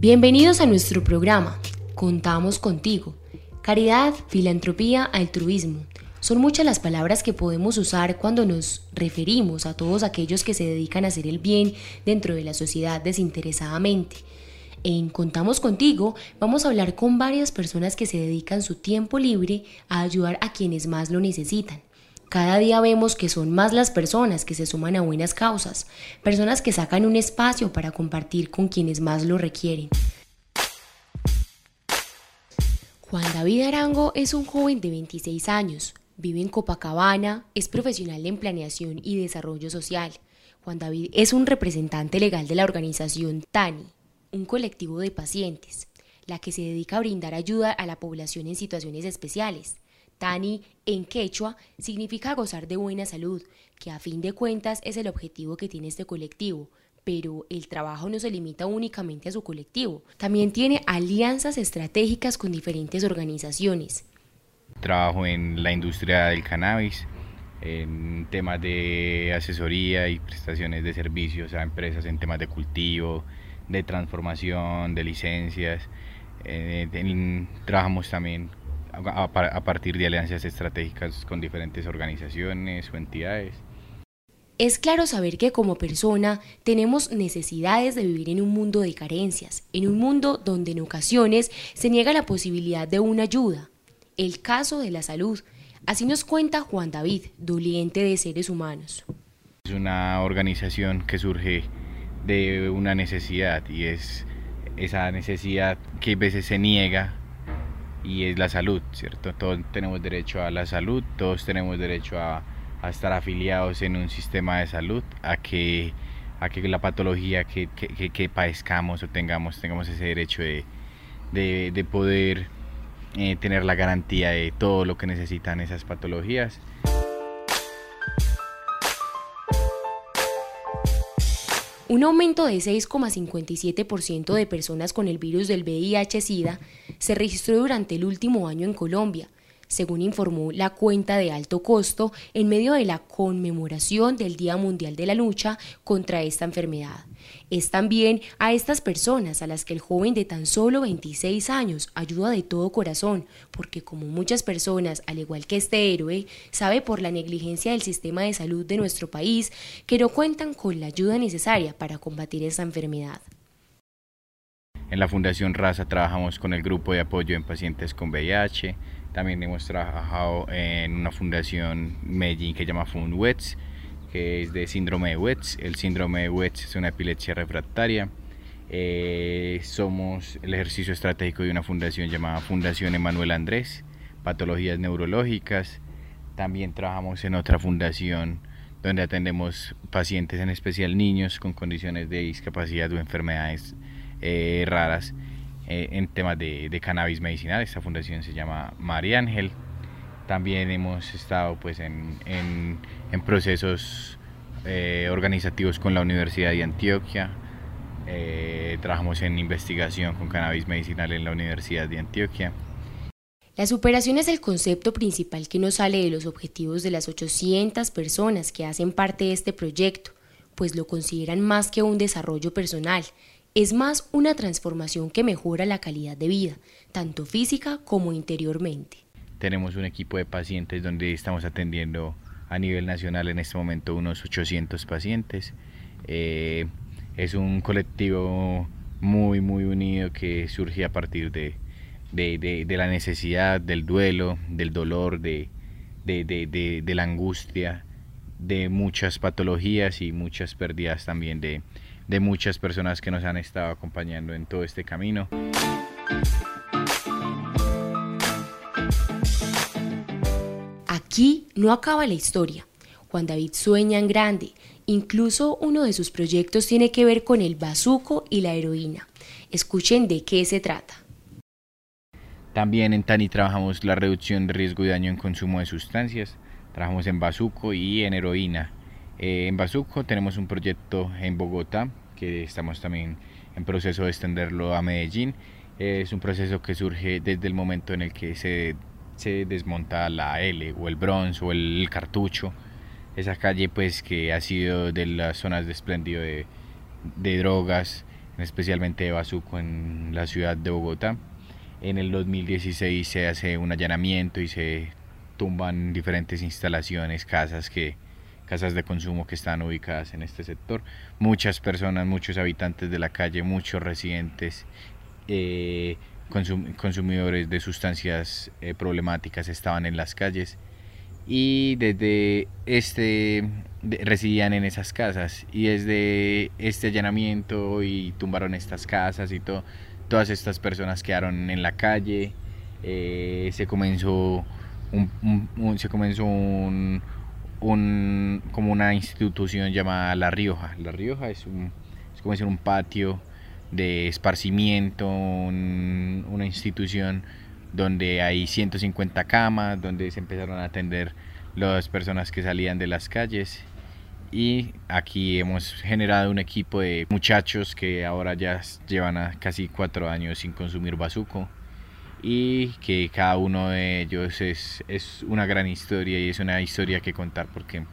Bienvenidos a nuestro programa. Contamos contigo. Caridad, filantropía, altruismo. Son muchas las palabras que podemos usar cuando nos referimos a todos aquellos que se dedican a hacer el bien dentro de la sociedad desinteresadamente. En Contamos contigo vamos a hablar con varias personas que se dedican su tiempo libre a ayudar a quienes más lo necesitan. Cada día vemos que son más las personas que se suman a buenas causas, personas que sacan un espacio para compartir con quienes más lo requieren. Juan David Arango es un joven de 26 años, vive en Copacabana, es profesional en planeación y desarrollo social. Juan David es un representante legal de la organización TANI, un colectivo de pacientes, la que se dedica a brindar ayuda a la población en situaciones especiales. Tani en quechua significa gozar de buena salud, que a fin de cuentas es el objetivo que tiene este colectivo, pero el trabajo no se limita únicamente a su colectivo, también tiene alianzas estratégicas con diferentes organizaciones. Trabajo en la industria del cannabis, en temas de asesoría y prestaciones de servicios a empresas en temas de cultivo, de transformación, de licencias. Eh, trabajamos también a, partir de alianzas estratégicas con diferentes organizaciones o entidades. Es claro saber que como persona tenemos necesidades de vivir en un mundo de carencias, en un mundo donde en ocasiones se niega la posibilidad de una ayuda. El caso de la salud. Así nos cuenta Juan David, doliente de seres humanos. Es una organización que surge de una necesidad y es esa necesidad que a veces se niega y es la salud, ¿cierto? Todos tenemos derecho a la salud, todos tenemos derecho a, estar afiliados en un sistema de salud, a que, a que la patología que, que, padezcamos o tengamos, tengamos ese derecho de, de, poder eh, tener la garantía de todo lo que necesitan esas patologías. Un aumento de 6,57% de personas con el virus del VIH-Sida se registró durante el último año en Colombia, según informó la cuenta de alto costo en medio de la conmemoración del Día Mundial de la Lucha contra esta enfermedad. Es también a estas personas a las que el joven de tan solo 26 años ayuda de todo corazón, porque como muchas personas, al igual que este héroe, sabe por la negligencia del sistema de salud de nuestro país que no cuentan con la ayuda necesaria para combatir esta enfermedad. En la Fundación Raza trabajamos con el grupo de apoyo en pacientes con VIH, también hemos trabajado en una fundación Medellín que se llama FundWETS, que es de síndrome de Wets. El síndrome de Wets es una epilepsia refractaria. Eh, somos el ejercicio estratégico de una fundación llamada Fundación Emanuel Andrés, patologías neurológicas. También trabajamos en otra fundación donde atendemos pacientes, en especial niños con condiciones de discapacidad o enfermedades eh, raras eh, en temas de, de, cannabis medicinal. Esta fundación se llama María Ángel. También hemos estado pues, en, en, en procesos eh, organizativos con la Universidad de Antioquia. Eh, trabajamos en investigación con cannabis medicinal en la Universidad de Antioquia. La superación es el concepto principal que nos sale de los objetivos de las 800 personas que hacen parte de este proyecto, pues lo consideran más que un desarrollo personal, es más una transformación que mejora la calidad de vida, tanto física como interiormente. Tenemos un equipo de pacientes donde estamos atendiendo a nivel nacional en este momento unos 800 pacientes. Eh, es un colectivo muy, muy unido que surge a partir de, de, la necesidad, del duelo, del dolor, de, de la angustia, de muchas patologías y muchas pérdidas también de, de muchas personas que nos han estado acompañando en todo este camino. Aquí no acaba la historia. Juan David sueña en grande. Incluso uno de sus proyectos tiene que ver con el bazuco y la heroína. Escuchen de qué se trata. También en TANI trabajamos la reducción de riesgo de daño en consumo de sustancias. Trabajamos en bazuco y en heroína. Eh, en Bazuco tenemos un proyecto en Bogotá que estamos también en proceso de extenderlo a Medellín. es un proceso que surge desde el momento en el que se, se desmonta la L o el bronce o el cartucho. Esa calle pues que ha sido de las zonas de espléndido de, de drogas especialmente de Bazuco en la ciudad de Bogotá. En el 2016 se hace un allanamiento y se tumban diferentes instalaciones, casas que casas de consumo que están ubicadas en este sector. Muchas personas, muchos habitantes de la calle, muchos residentes, eh, consumidores de sustancias eh, problemáticas estaban en las calles y desde este residían en esas casas y desde este allanamiento y tumbaron estas casas y todo todas estas personas quedaron en la calle eh, se comenzó un, se comenzó un, un, como una institución llamada La Rioja. La Rioja es, un, es como decir un patio de esparcimiento una institución donde hay 150 camas, donde se empezaron a atender las personas que salían de las calles. Y aquí hemos generado un equipo de muchachos que ahora ya llevan casi cuatro años sin consumir bazuco y que cada uno de ellos es, es una gran historia y es una historia que contar porque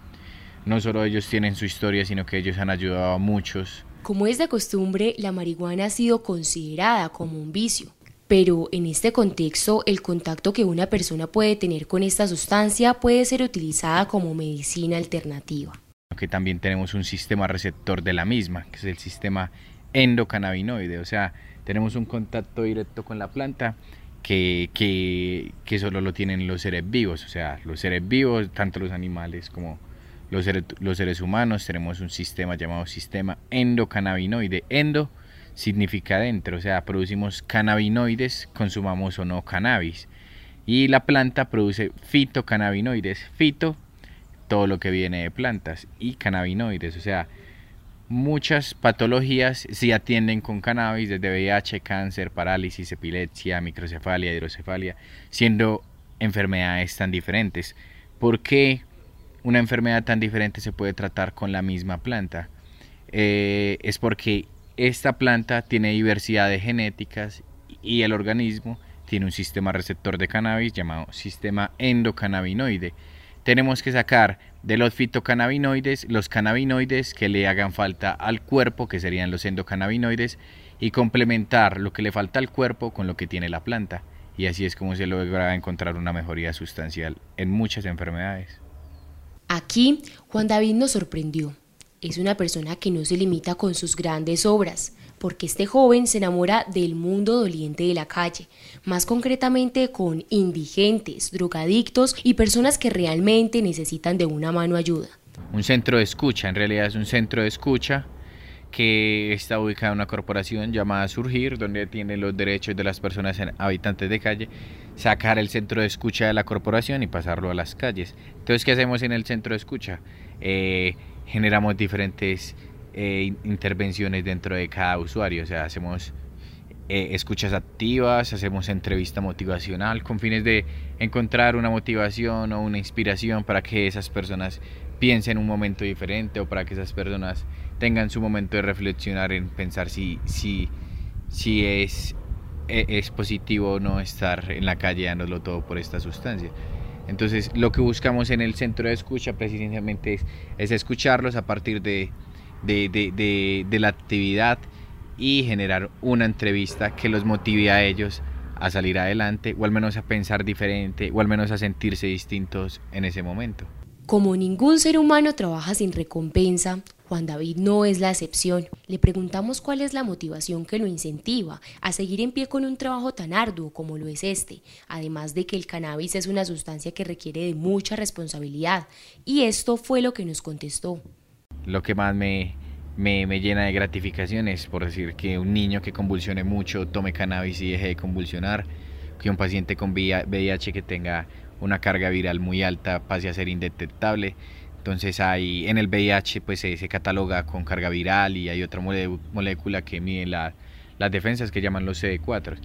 no solo ellos tienen su historia sino que ellos han ayudado a muchos. Como es de costumbre, la marihuana ha sido considerada como un vicio, pero en este contexto el contacto que una persona puede tener con esta sustancia puede ser utilizada como medicina alternativa. Que también tenemos un sistema receptor de la misma, que es el sistema endocannabinoide, o sea, tenemos un contacto directo con la planta que, que, solo lo tienen los seres vivos, o sea, los seres vivos, tanto los animales como los seres, los seres humanos, tenemos un sistema llamado sistema endocannabinoide. Endo significa dentro, o sea, producimos cannabinoides, consumamos o no cannabis. Y la planta produce fitocannabinoides, fito, todo lo que viene de plantas, y cannabinoides, o sea, muchas patologías se atienden con cannabis, desde VIH, cáncer, parálisis, epilepsia, microcefalia, hidrocefalia, siendo enfermedades tan diferentes. ¿Por qué una enfermedad tan diferente se puede tratar con la misma planta? Eh, es porque esta planta tiene diversidad de genéticas y el organismo tiene un sistema receptor de cannabis llamado sistema endocannabinoide. Tenemos que sacar de los fitocannabinoides los cannabinoides que le hagan falta al cuerpo, que serían los endocannabinoides, y complementar lo que le falta al cuerpo con lo que tiene la planta. Y así es como se logra encontrar una mejoría sustancial en muchas enfermedades. Aquí Juan David nos sorprendió es una persona que no se limita con sus grandes obras, porque este joven se enamora del mundo doliente de la calle, más concretamente con indigentes, drogadictos y personas que realmente necesitan de una mano ayuda. Un centro de escucha, en realidad es un centro de escucha que está ubicado en una corporación llamada Surgir, donde tiene los derechos de las personas habitantes de calle, sacar el centro de escucha de la corporación y pasarlo a las calles. Entonces, ¿qué hacemos en el centro de escucha? Eh, generamos diferentes eh, intervenciones dentro de cada usuario, o sea, hacemos eh, escuchas activas, hacemos entrevista motivacional con fines de encontrar una motivación o una inspiración para que esas personas piensen un momento diferente o para que esas personas tengan su momento de reflexionar en pensar si, si, si es, e, es positivo o no estar en la calle dándolo todo por esta sustancia. Entonces lo que buscamos en el centro de escucha precisamente es, escucharlos a partir de, de, la actividad y generar una entrevista que los motive a ellos a salir adelante o al menos a pensar diferente o al menos a sentirse distintos en ese momento. Como ningún ser humano trabaja sin recompensa, Juan David no es la excepción. Le preguntamos cuál es la motivación que lo incentiva a seguir en pie con un trabajo tan arduo como lo es este, además de que el cannabis es una sustancia que requiere de mucha responsabilidad, y esto fue lo que nos contestó. Lo que más me, me, llena de gratificación es por decir que un niño que convulsione mucho tome cannabis y deje de convulsionar, que un paciente con VIH que tenga una carga viral muy alta pase a ser indetectable entonces hay en el VIH pues se, cataloga con carga viral y hay otra molécula que mide las defensas que llaman los CD4.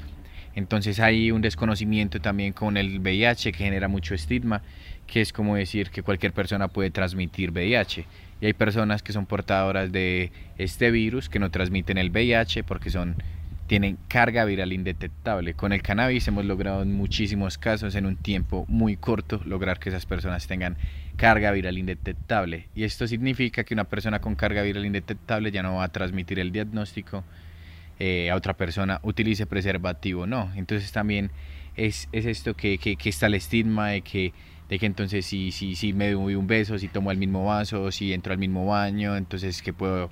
Entonces hay un desconocimiento también con el VIH que genera mucho estigma, que es como decir que cualquier persona puede transmitir VIH. Y hay personas que son portadoras de este virus que no transmiten el VIH porque son tienen carga viral indetectable. Con el cannabis hemos logrado en muchísimos casos en un tiempo muy corto lograr que esas personas tengan carga viral indetectable. Y esto significa que una persona con carga viral indetectable ya no va a transmitir el diagnóstico a otra persona utilice preservativo no. Entonces también es, es esto que, que, que, está el estigma de que, de que entonces si, si, si me doy un beso, si tomo el mismo vaso, si entro al mismo baño, entonces que puedo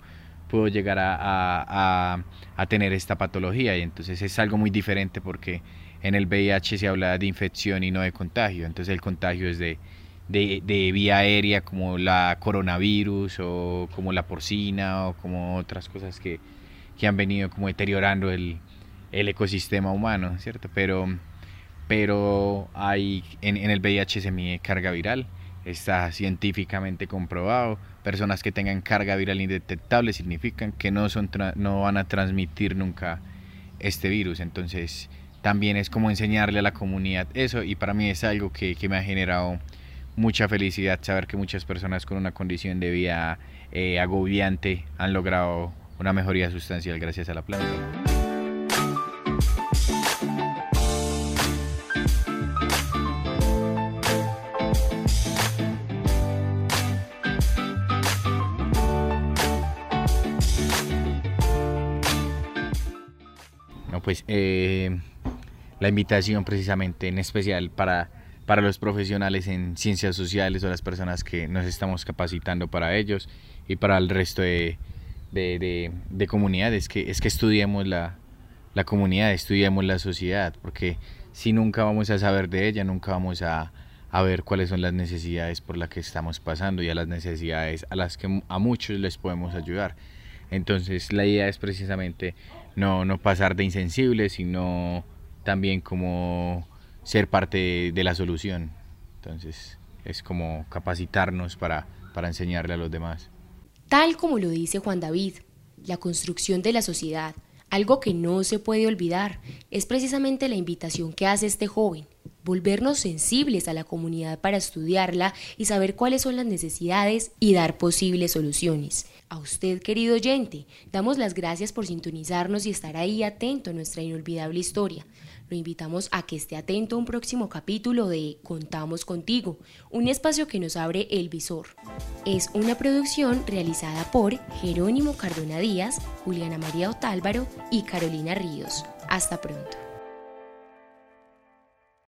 puedo llegar a, a, a, tener esta patología y entonces es algo muy diferente porque en el VIH se habla de infección y no de contagio, entonces el contagio es de, de, de, vía aérea como la coronavirus o como la porcina o como otras cosas que, que han venido como deteriorando el, el ecosistema humano, ¿cierto? Pero, pero hay, en, el VIH se mide carga viral está científicamente comprobado. Personas que tengan carga viral indetectable significan que no, son no van a transmitir nunca este virus. Entonces también es como enseñarle a la comunidad eso y para mí es algo que, que me ha generado mucha felicidad saber que muchas personas con una condición de vida eh, agobiante han logrado una mejoría sustancial gracias a la planta. Pues eh, la invitación precisamente en especial para, para los profesionales en ciencias sociales o las personas que nos estamos capacitando para ellos y para el resto de, de, comunidades, que es que estudiemos la, la comunidad, estudiemos la sociedad, porque si nunca vamos a saber de ella, nunca vamos a, a ver cuáles son las necesidades por las que estamos pasando y a las necesidades a las que a muchos les podemos ayudar. Entonces la idea es precisamente no, no pasar de insensible, sino también como ser parte de, la solución. Entonces es como capacitarnos para, para enseñarle a los demás. Tal como lo dice Juan David, la construcción de la sociedad, algo que no se puede olvidar, es precisamente la invitación que hace este joven, volvernos sensibles a la comunidad para estudiarla y saber cuáles son las necesidades y dar posibles soluciones. A usted, querido oyente, damos las gracias por sintonizarnos y estar ahí atento a nuestra inolvidable historia. Lo invitamos a que esté atento a un próximo capítulo de Contamos contigo, un espacio que nos abre el visor. Es una producción realizada por Jerónimo Cardona Díaz, Juliana María Otálvaro y Carolina Ríos. Hasta pronto.